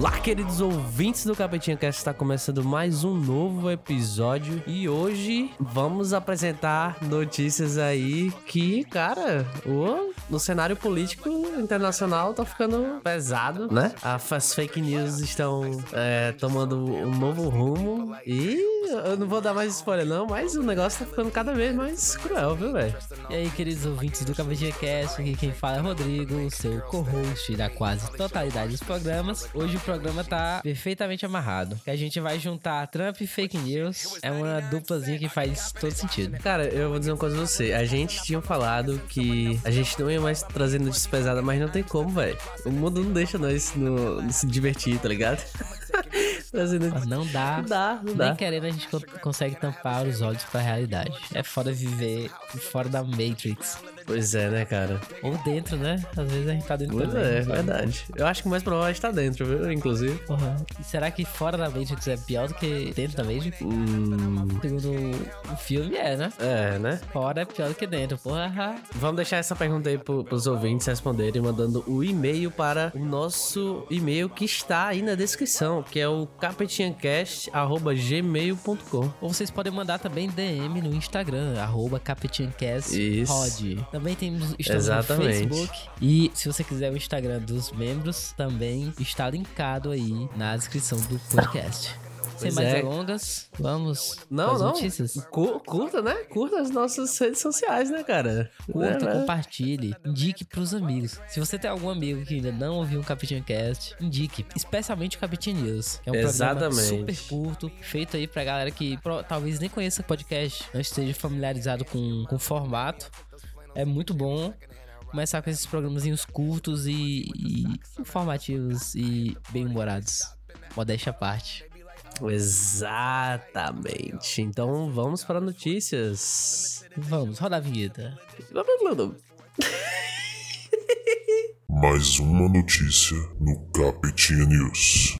Olá, queridos ouvintes do Capetinha Cast, está começando mais um novo episódio e hoje vamos apresentar notícias aí que, cara, o, no cenário político internacional tá ficando pesado, né? As fake news estão é, tomando um novo rumo e eu não vou dar mais spoiler não, mas o negócio tá ficando cada vez mais cruel, viu, velho? E aí, queridos ouvintes do Capetinha Cast, aqui quem fala é Rodrigo, seu co-host da quase totalidade dos programas. Hoje o programa tá perfeitamente amarrado. Que a gente vai juntar Trump e fake news. É uma duplazinha que faz todo sentido. Cara, eu vou dizer uma coisa pra você. A gente tinha falado que a gente não ia mais trazer notícias pesadas, mas não tem como, velho. O mundo não deixa nós no, no se divertir, tá ligado? Não dá. Não dá, não Nem dá. querendo a gente co- consegue tampar os olhos pra realidade. É foda viver fora da Matrix. Pois é, né, cara? Ou dentro, né? Às vezes a gente tá dentro Pois também. é, verdade. Eu acho que o mais provável é estar dentro, viu? Inclusive. Porra. E será que fora da Matrix é pior do que dentro da Matrix? Hum. Segundo o filme é, né? É, né? Fora é pior do que dentro. Porra. Vamos deixar essa pergunta aí pro, pros ouvintes responderem, mandando o e-mail para o nosso e-mail que está aí na descrição, que é o capetinhacast.gmail.com. Ou vocês podem mandar também DM no Instagram, arroba. Pod. Também temos Exatamente. no Facebook. E se você quiser o Instagram dos membros, também está linkado aí na descrição do podcast. Sem mais é. delongas, vamos Não, não. notícias. Cu- curta, né? Curta as nossas redes sociais, né, cara? Curta, Né, né? compartilhe, indique pros amigos. Se você tem algum amigo que ainda não ouviu um Capitinho Cast, indique. Especialmente o Capitinho News, que é um Exatamente. programa super curto, feito aí pra galera que pro- talvez nem conheça podcast, não esteja familiarizado com, com o formato. É muito bom começar com esses programazinhos curtos e, e informativos e bem-humorados. Modéstia à parte. Exatamente. Então vamos para notícias. Vamos, roda a vinheta. Mais uma notícia no Capetinha News.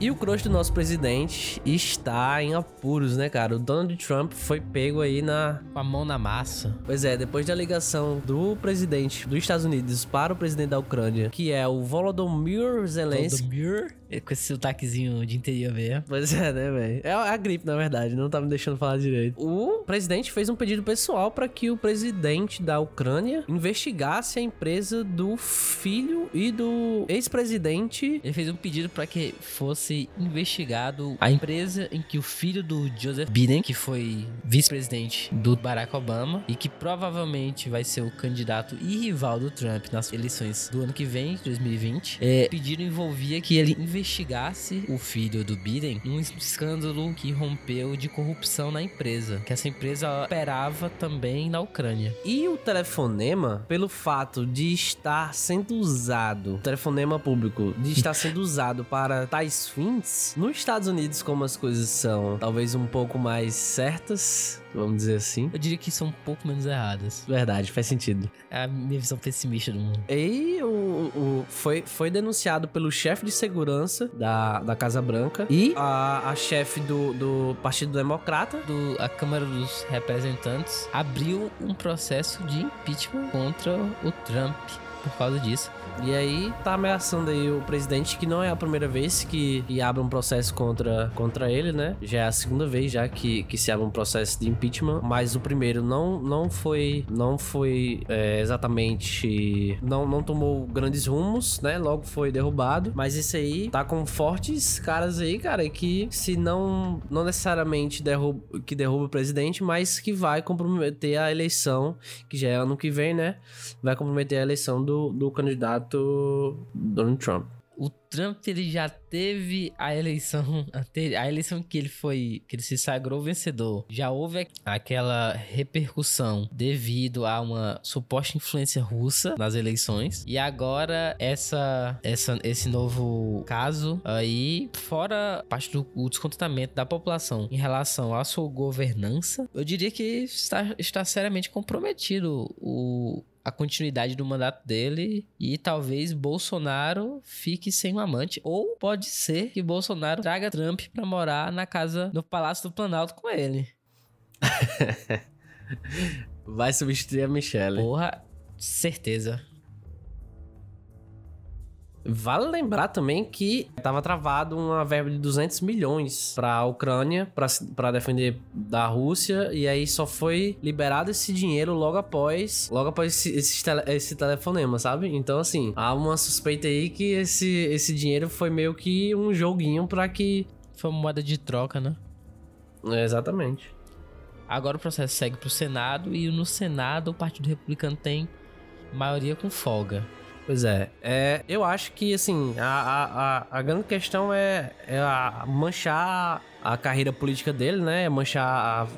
E o crush do nosso presidente está em apuros, né, cara? O Donald Trump foi pego aí na. Com a mão na massa. Pois é, depois da ligação do presidente dos Estados Unidos para o presidente da Ucrânia, que é o Volodymyr Zelensky. Volodymyr, com esse sotaquezinho de interior mesmo. Pois é, né, velho? É a gripe, na verdade, não tá me deixando falar direito. O presidente fez um pedido pessoal para que o presidente da Ucrânia investigasse a empresa do filho e do ex-presidente. Ele fez um pedido para que fosse investigado a empresa em que o filho do Joseph Biden, que foi vice-presidente do Barack Obama e que provavelmente vai ser o candidato e rival do Trump nas eleições do ano que vem, 2020, é, o pedido envolvia que ele investigasse o filho do Biden em um escândalo que rompeu de corrupção na empresa, que essa empresa operava também na Ucrânia. E o telefonema, pelo fato de estar sendo usado, o telefonema público, de estar sendo usado para tais fins, nos Estados Unidos, como as coisas são talvez um pouco mais certas, vamos dizer assim. Eu diria que são um pouco menos erradas. Verdade, faz sentido. É a minha visão pessimista do mundo. E o, o- foi, foi denunciado pelo chefe de segurança da, da Casa Branca e a, a chefe do, do Partido Democrata. do- a Câmara dos Representantes abriu um processo de impeachment contra o Trump por causa disso. E aí tá ameaçando aí o presidente, que não é a primeira vez que, que abre um processo contra, contra ele, né? Já é a segunda vez já que, que se abre um processo de impeachment. Mas o primeiro não, não foi. Não foi é, exatamente. Não, não tomou grandes rumos, né? Logo foi derrubado. Mas isso aí tá com fortes caras aí, cara, que se não. Não necessariamente derruba, que derruba o presidente, mas que vai comprometer a eleição, que já é ano que vem, né? Vai comprometer a eleição do, do candidato Donald Trump. O Trump ele já teve a eleição a eleição que ele foi que ele se sagrou vencedor. Já houve aqu- aquela repercussão devido a uma suposta influência russa nas eleições e agora essa, essa esse novo caso aí fora parte do descontentamento da população em relação à sua governança, eu diria que está, está seriamente comprometido o a continuidade do mandato dele e talvez Bolsonaro fique sem um amante. Ou pode ser que Bolsonaro traga Trump pra morar na casa, no Palácio do Planalto com ele. Vai substituir a Michelle. Porra, certeza. Vale lembrar também que estava travado uma verba de 200 milhões para a Ucrânia, para defender da Rússia, e aí só foi liberado esse dinheiro logo após, logo após esse, esse, tele, esse telefonema, sabe? Então, assim, há uma suspeita aí que esse, esse dinheiro foi meio que um joguinho para que. Foi uma moeda de troca, né? É, exatamente. Agora o processo segue para o Senado e no Senado o Partido Republicano tem maioria com folga. Pois é. é eu acho que, assim, a, a, a grande questão é, é a manchar a carreira política dele, né? Manchar a,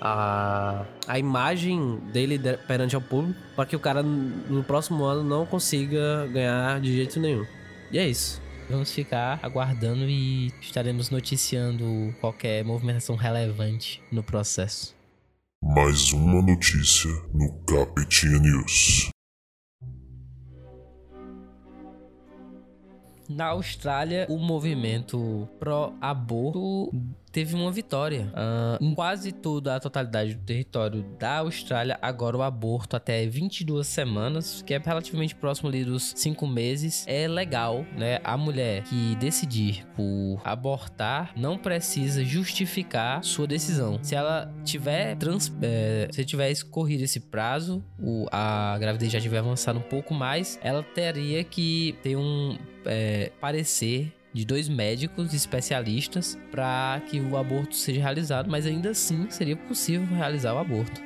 a, a imagem dele perante ao público para que o cara no próximo ano não consiga ganhar de jeito nenhum. E é isso. Vamos ficar aguardando e estaremos noticiando qualquer movimentação relevante no processo. Mais uma notícia no Capitinha News. Na Austrália, o movimento pró-aborto teve uma vitória. Uh, em quase toda a totalidade do território da Austrália, agora o aborto até 22 semanas, que é relativamente próximo ali dos 5 meses, é legal, né? A mulher que decidir por abortar não precisa justificar sua decisão. Se ela tiver trans, é, se tiver escorrido esse prazo, o, a gravidez já tiver avançado um pouco mais, ela teria que ter um é, parecer de dois médicos especialistas para que o aborto seja realizado, mas ainda assim seria possível realizar o aborto.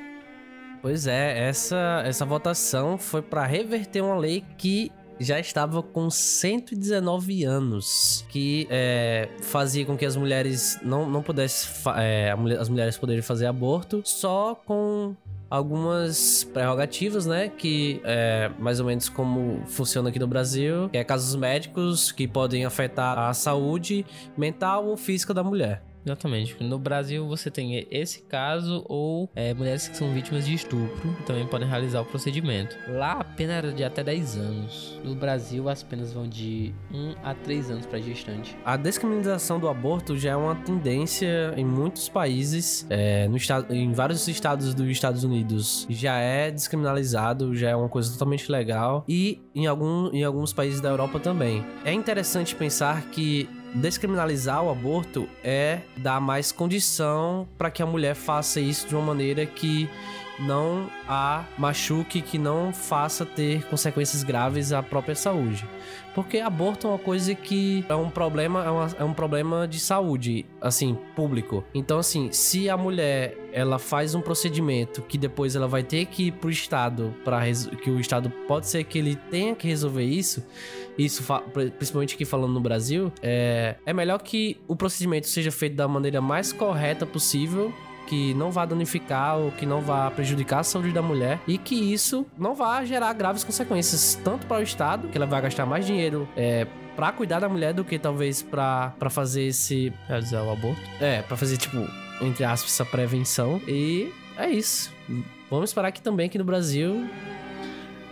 Pois é, essa, essa votação foi para reverter uma lei que já estava com 119 anos, que é, fazia com que as mulheres não, não pudessem, é, as mulheres poderiam fazer aborto só com algumas prerrogativas, né? Que é mais ou menos como funciona aqui no Brasil, que é casos médicos que podem afetar a saúde mental ou física da mulher. Exatamente. No Brasil você tem esse caso ou é, mulheres que são vítimas de estupro também podem realizar o procedimento. Lá a pena era de até 10 anos. No Brasil as penas vão de 1 a 3 anos para gestante. A descriminalização do aborto já é uma tendência em muitos países. É, no estado, em vários estados dos Estados Unidos já é descriminalizado, já é uma coisa totalmente legal. E em, algum, em alguns países da Europa também. É interessante pensar que descriminalizar o aborto é dar mais condição para que a mulher faça isso de uma maneira que não a machuque, que não faça ter consequências graves à própria saúde. Porque aborto é uma coisa que é um problema, é, uma, é um problema de saúde, assim, público. Então, assim, se a mulher ela faz um procedimento que depois ela vai ter que ir pro estado para que o estado pode ser que ele tenha que resolver isso, isso principalmente aqui falando no Brasil, é, é melhor que o procedimento seja feito da maneira mais correta possível que não vá danificar ou que não vá prejudicar a saúde da mulher e que isso não vá gerar graves consequências tanto para o Estado, que ela vai gastar mais dinheiro é, para cuidar da mulher do que talvez para fazer esse realizar o aborto. É, para fazer tipo entre aspas essa prevenção e é isso. Vamos esperar que também aqui no Brasil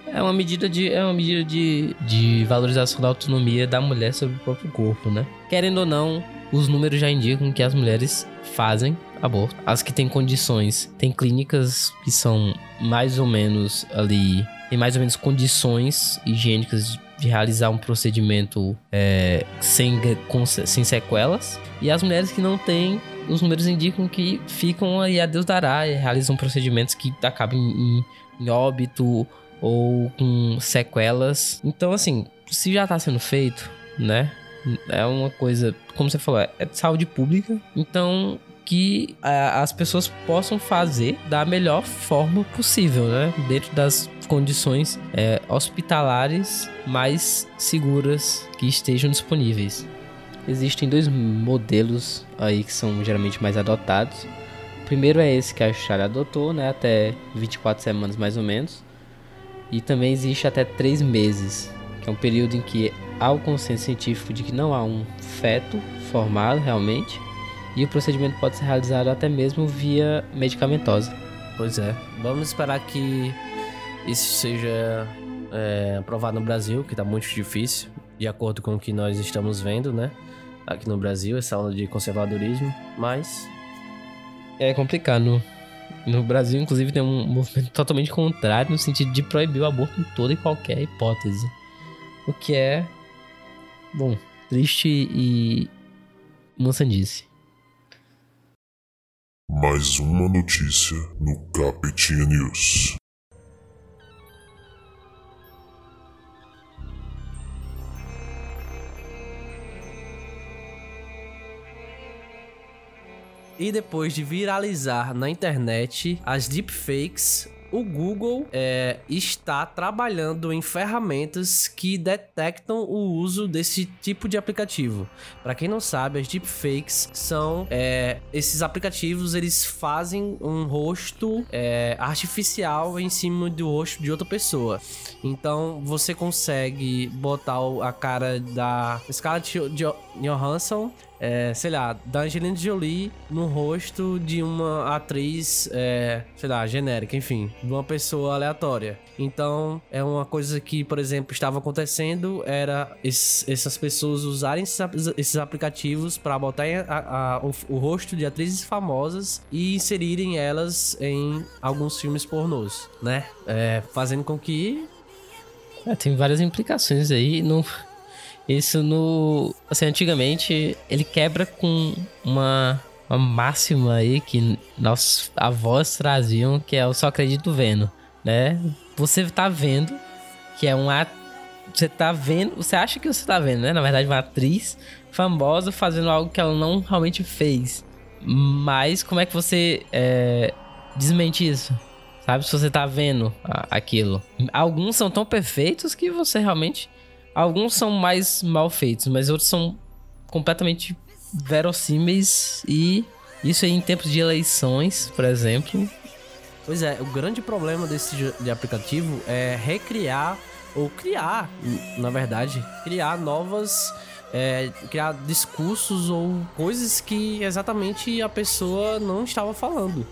é uma medida de é uma medida de, de valorização da autonomia da mulher sobre o próprio corpo, né? Querendo ou não, os números já indicam que as mulheres fazem aborto. As que têm condições, tem clínicas que são mais ou menos ali, tem mais ou menos condições higiênicas de realizar um procedimento é, sem, com, sem sequelas. E as mulheres que não têm, os números indicam que ficam aí a Deus dará e realizam procedimentos que acabam em, em óbito ou com sequelas. Então, assim, se já está sendo feito, né? É uma coisa, como você falou, é de saúde pública. Então, que a, as pessoas possam fazer da melhor forma possível, né? Dentro das condições é, hospitalares mais seguras que estejam disponíveis. Existem dois modelos aí que são geralmente mais adotados. O primeiro é esse que a Austrália adotou, né? Até 24 semanas mais ou menos. E também existe até 3 meses, que é um período em que há o consenso científico de que não há um feto formado realmente e o procedimento pode ser realizado até mesmo via medicamentosa. Pois é, vamos esperar que isso seja é, aprovado no Brasil, que está muito difícil, de acordo com o que nós estamos vendo, né? Aqui no Brasil, essa onda de conservadorismo, mas. É complicado. No Brasil, inclusive, tem um movimento totalmente contrário no sentido de proibir o aborto em toda e qualquer hipótese. O que é, bom, triste e moçandice. Mais uma notícia no Capetinha News. E depois de viralizar na internet, as deepfakes o Google é, está trabalhando em ferramentas que detectam o uso desse tipo de aplicativo. Para quem não sabe, as deepfakes são é, esses aplicativos, eles fazem um rosto é, artificial em cima do rosto de outra pessoa. Então você consegue botar a cara da Scarlett Johansson é, sei lá, da Angelina Jolie no rosto de uma atriz, é, sei lá, genérica, enfim, de uma pessoa aleatória. Então, é uma coisa que, por exemplo, estava acontecendo era essas pessoas usarem esses, esses aplicativos para botar a, a, o, o, rosto de atrizes famosas e inserirem elas em alguns filmes pornôs, né? É, fazendo com que é, tem várias implicações aí. No, isso no. Assim, antigamente ele quebra com uma, uma máxima aí que nossos avós traziam, que é eu só acredito vendo, né? Você tá vendo que é uma. Você tá vendo. Você acha que você tá vendo, né? Na verdade, uma atriz famosa fazendo algo que ela não realmente fez. Mas como é que você é, desmente isso? Sabe? Se você tá vendo aquilo. Alguns são tão perfeitos que você realmente Alguns são mais mal feitos, mas outros são completamente verossímeis e isso aí em tempos de eleições, por exemplo. Pois é, o grande problema desse de aplicativo é recriar ou criar, na verdade, criar novas é, criar discursos ou coisas que exatamente a pessoa não estava falando.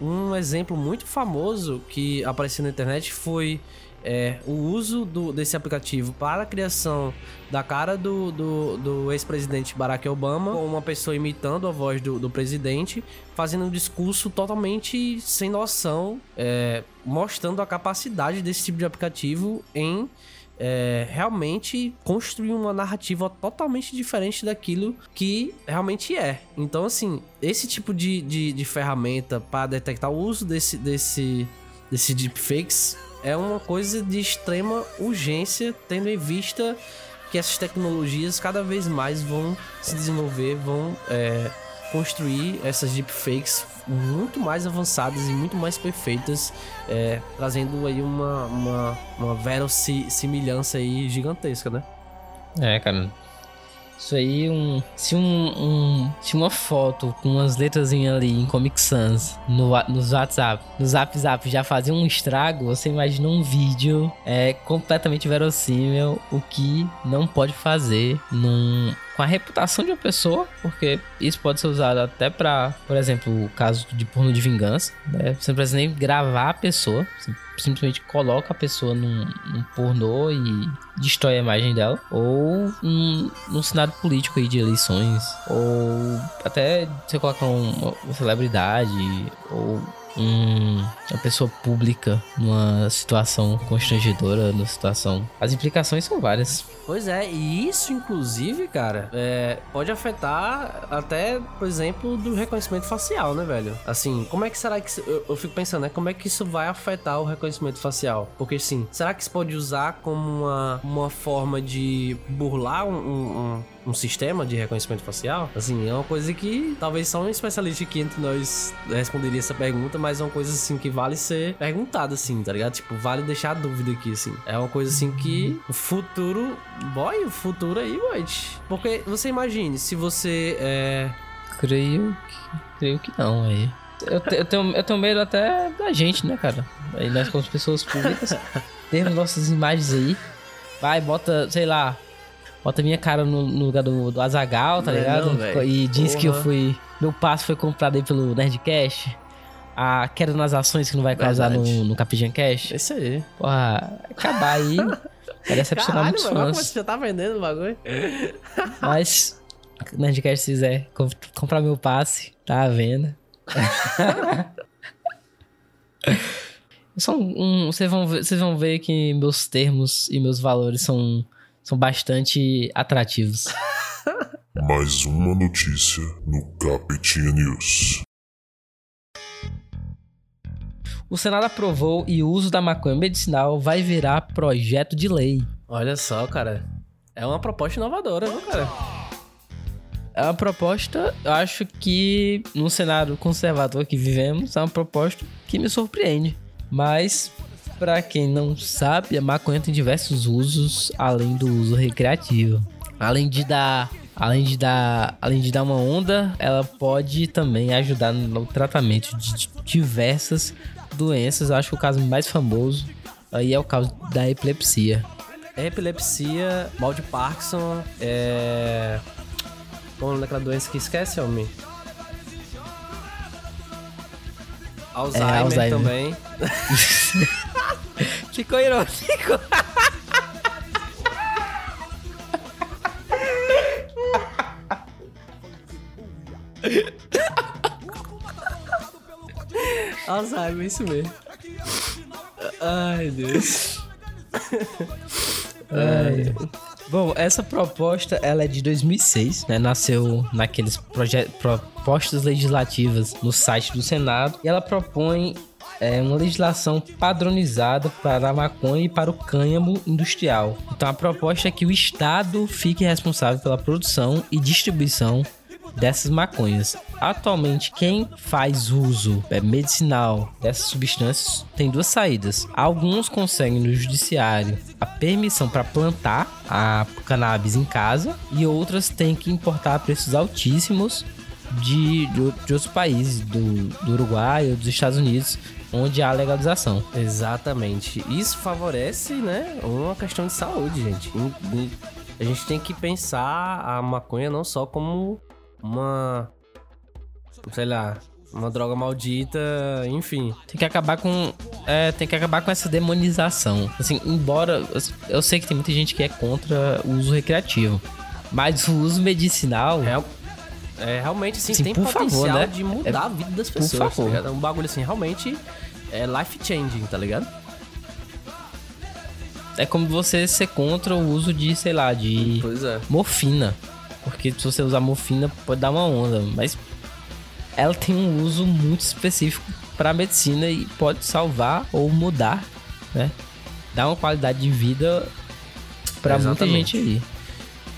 Um exemplo muito famoso que apareceu na internet foi é, o uso do, desse aplicativo para a criação da cara do, do, do ex-presidente Barack Obama, com uma pessoa imitando a voz do, do presidente, fazendo um discurso totalmente sem noção, é, mostrando a capacidade desse tipo de aplicativo em é, realmente construir uma narrativa totalmente diferente daquilo que realmente é. Então, assim, esse tipo de, de, de ferramenta para detectar o uso desse, desse, desse deepfakes é uma coisa de extrema urgência, tendo em vista que essas tecnologias cada vez mais vão se desenvolver, vão é, construir essas deepfakes muito mais avançadas e muito mais perfeitas, é, trazendo aí uma, uma, uma verossimilhança aí gigantesca, né? É, cara, isso aí, um, se, um, um, se uma foto com umas letras ali em Comic Sans no, no WhatsApp, no Zap Zap já fazia um estrago, você imagina um vídeo é completamente verossímil, o que não pode fazer num, com a reputação de uma pessoa, porque isso pode ser usado até para, por exemplo, o caso de porno de vingança, né? Você não precisa nem gravar a pessoa, você simplesmente coloca a pessoa num, num pornô e destrói a imagem dela, ou num, num cenário político aí de eleições, ou até você coloca uma, uma celebridade, ou um, uma pessoa pública numa situação constrangedora, numa situação. As implicações são várias. Pois é, e isso, inclusive, cara, é, pode afetar até, por exemplo, do reconhecimento facial, né, velho? Assim, como é que será que. Eu, eu fico pensando, né? Como é que isso vai afetar o reconhecimento facial? Porque, sim, será que isso pode usar como uma, uma forma de burlar um, um sistema de reconhecimento facial? Assim, é uma coisa que talvez só um especialista aqui entre nós responderia essa pergunta, mas é uma coisa assim que vale ser perguntada, assim, tá ligado? Tipo, vale deixar a dúvida aqui, assim. É uma coisa assim que o futuro Boy, o futuro aí, boy. Porque você imagine, se você é. Creio que. Creio que não, aí. Eu, te, eu, tenho, eu tenho medo até da gente, né, cara? Aí nós, como pessoas públicas, temos nossas imagens aí. Vai, bota, sei lá, bota minha cara no, no lugar do, do Azagal, tá não é ligado? Não, e diz Porra. que eu fui. Meu passo foi comprado aí pelo Nerdcast. A queda nas ações que não vai causar no, no Capijan Cash. Isso aí. Porra, acabar aí. Vai decepcionar muitos fãs. Como você já tá vendendo o bagulho? Mas, Nerdcast, se quiser comp comprar meu passe, tá à venda. São um, vocês, vão ver, vocês vão ver que meus termos e meus valores são, são bastante atrativos. Mais uma notícia no Capetinha News. O Senado aprovou e o uso da maconha medicinal vai virar projeto de lei. Olha só, cara. É uma proposta inovadora, viu, cara? É uma proposta, eu acho que no cenário conservador que vivemos, é uma proposta que me surpreende. Mas, para quem não sabe, a maconha tem diversos usos além do uso recreativo. Além de dar Além de dar, além de dar uma onda, ela pode também ajudar no tratamento de diversas doenças. Eu acho que o caso mais famoso aí é o caso da epilepsia. Epilepsia, mal de Parkinson, é. É daquela doença que esquece, homem? Alzheimer, é, Alzheimer. também. Ficou irônico. Alzheimer, isso mesmo. Ai, Deus. Ai. Bom, essa proposta ela é de 2006, né? Nasceu naqueles propostas legislativas no site do Senado e ela propõe é, uma legislação padronizada para a maconha e para o cânhamo industrial. Então a proposta é que o Estado fique responsável pela produção e distribuição dessas maconhas. Atualmente, quem faz uso é, medicinal dessas substâncias tem duas saídas. Alguns conseguem no judiciário a permissão para plantar a cannabis em casa e outras têm que importar a preços altíssimos de, de, outros países, do, do Uruguai ou dos Estados Unidos, onde há legalização. Exatamente. Isso favorece, né, uma questão de saúde, gente. A gente tem que pensar a maconha não só como uma. Sei lá, uma droga maldita, enfim. Tem que acabar com. É, tem que acabar com essa demonização. Assim, embora. Eu sei que tem muita gente que é contra o uso recreativo. Mas o uso medicinal. É, é realmente, assim, assim tem potencial favor, né? de mudar é, a vida das pessoas. Por favor. Tá um bagulho assim, realmente é life changing, tá ligado? É como você ser contra o uso de, sei lá, de é. morfina. Porque se você usar morfina, pode dar uma onda. Mas ela tem um uso muito específico para medicina e pode salvar ou mudar, né? Dar uma qualidade de vida para muita gente aí.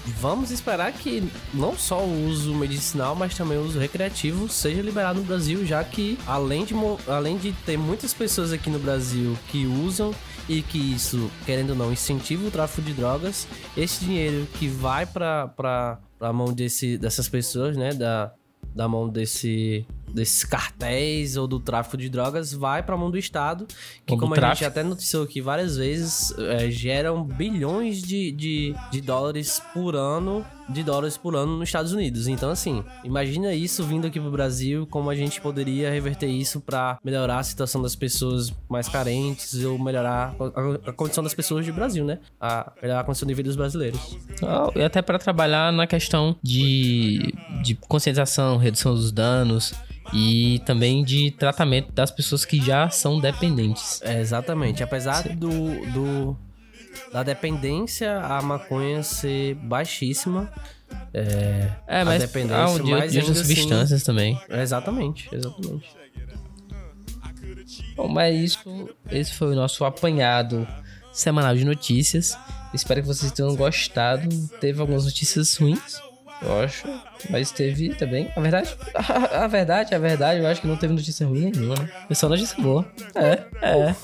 Vamos esperar que não só o uso medicinal, mas também o uso recreativo seja liberado no Brasil, já que além de, além de ter muitas pessoas aqui no Brasil que usam e que isso, querendo ou não, incentiva o tráfico de drogas, esse dinheiro que vai para a mão desse, dessas pessoas, né, da, da mão desse desses cartéis ou do tráfico de drogas vai para a mão do Estado, que, como a tráfico. gente até noticiou aqui várias vezes, é, geram bilhões de, de, de dólares por ano de dólares por ano nos Estados Unidos. Então, assim, imagina isso vindo aqui pro Brasil, como a gente poderia reverter isso para melhorar a situação das pessoas mais carentes ou melhorar a, a, condição das pessoas do Brasil, né? A melhorar a condição de vida dos brasileiros. Oh, e até para trabalhar na questão de, de conscientização, redução dos danos e também de tratamento das pessoas que já são dependentes. É, exatamente. Apesar do, do da dependência a maconha ser baixíssima. É, é mas a dependência, há um dia, dia de assim, substâncias também. É, exatamente, exatamente. Bom, mas isso, esse foi o nosso apanhado semanal de notícias. Espero que vocês tenham gostado. Teve algumas notícias ruins, eu acho. Mas teve também. A verdade, a, a verdade, a verdade, eu acho que não teve notícia ruim nenhuma, né? Foi só notícia boa. É, é.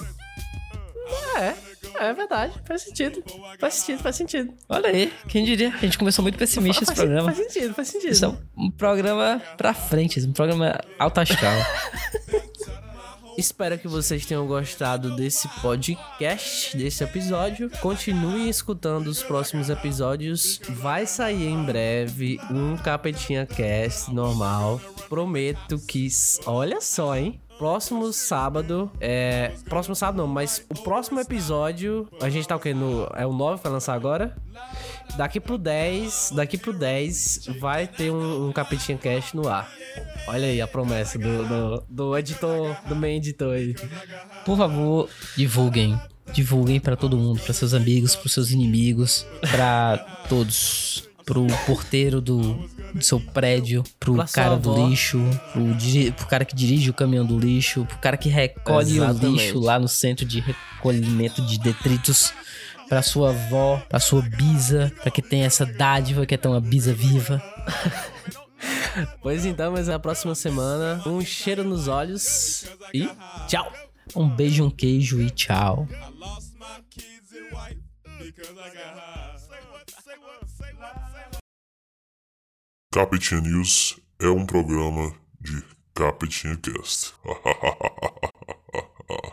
É, é verdade. Faz sentido. Faz sentido, faz sentido. Olha aí, quem diria? A gente começou muito pessimista faz, esse programa. Faz sentido, faz sentido. Isso é um programa pra frente, um programa alto astral. Espero que vocês tenham gostado desse podcast, desse episódio. Continuem escutando os próximos episódios. Vai sair em breve um Capetinha Cast normal. Prometo que. Olha só, hein? Próximo sábado. É. Próximo sábado não, mas o próximo episódio. A gente tá o quê? No, é o 9 pra lançar agora? Daqui pro 10. Daqui pro 10 vai ter um, um Capitinha Cast no ar. Olha aí a promessa do, do, do editor, do main editor aí. Por favor, divulguem. Divulguem pra todo mundo, pra seus amigos, pros seus inimigos, pra todos. Pro porteiro do, do seu prédio, pro Pra cara do avó. lixo, pro, diri- pro cara que dirige o caminhão do lixo, pro cara que recolhe Exatamente. o lixo lá no centro de recolhimento de detritos, pra sua avó, pra sua bisa, pra que tenha essa dádiva que é tão uma bisa viva. Pois então, mas na próxima semana, um cheiro nos olhos e tchau! Um beijo, um queijo e tchau. Capitinha News é um programa de Capitinha Cast.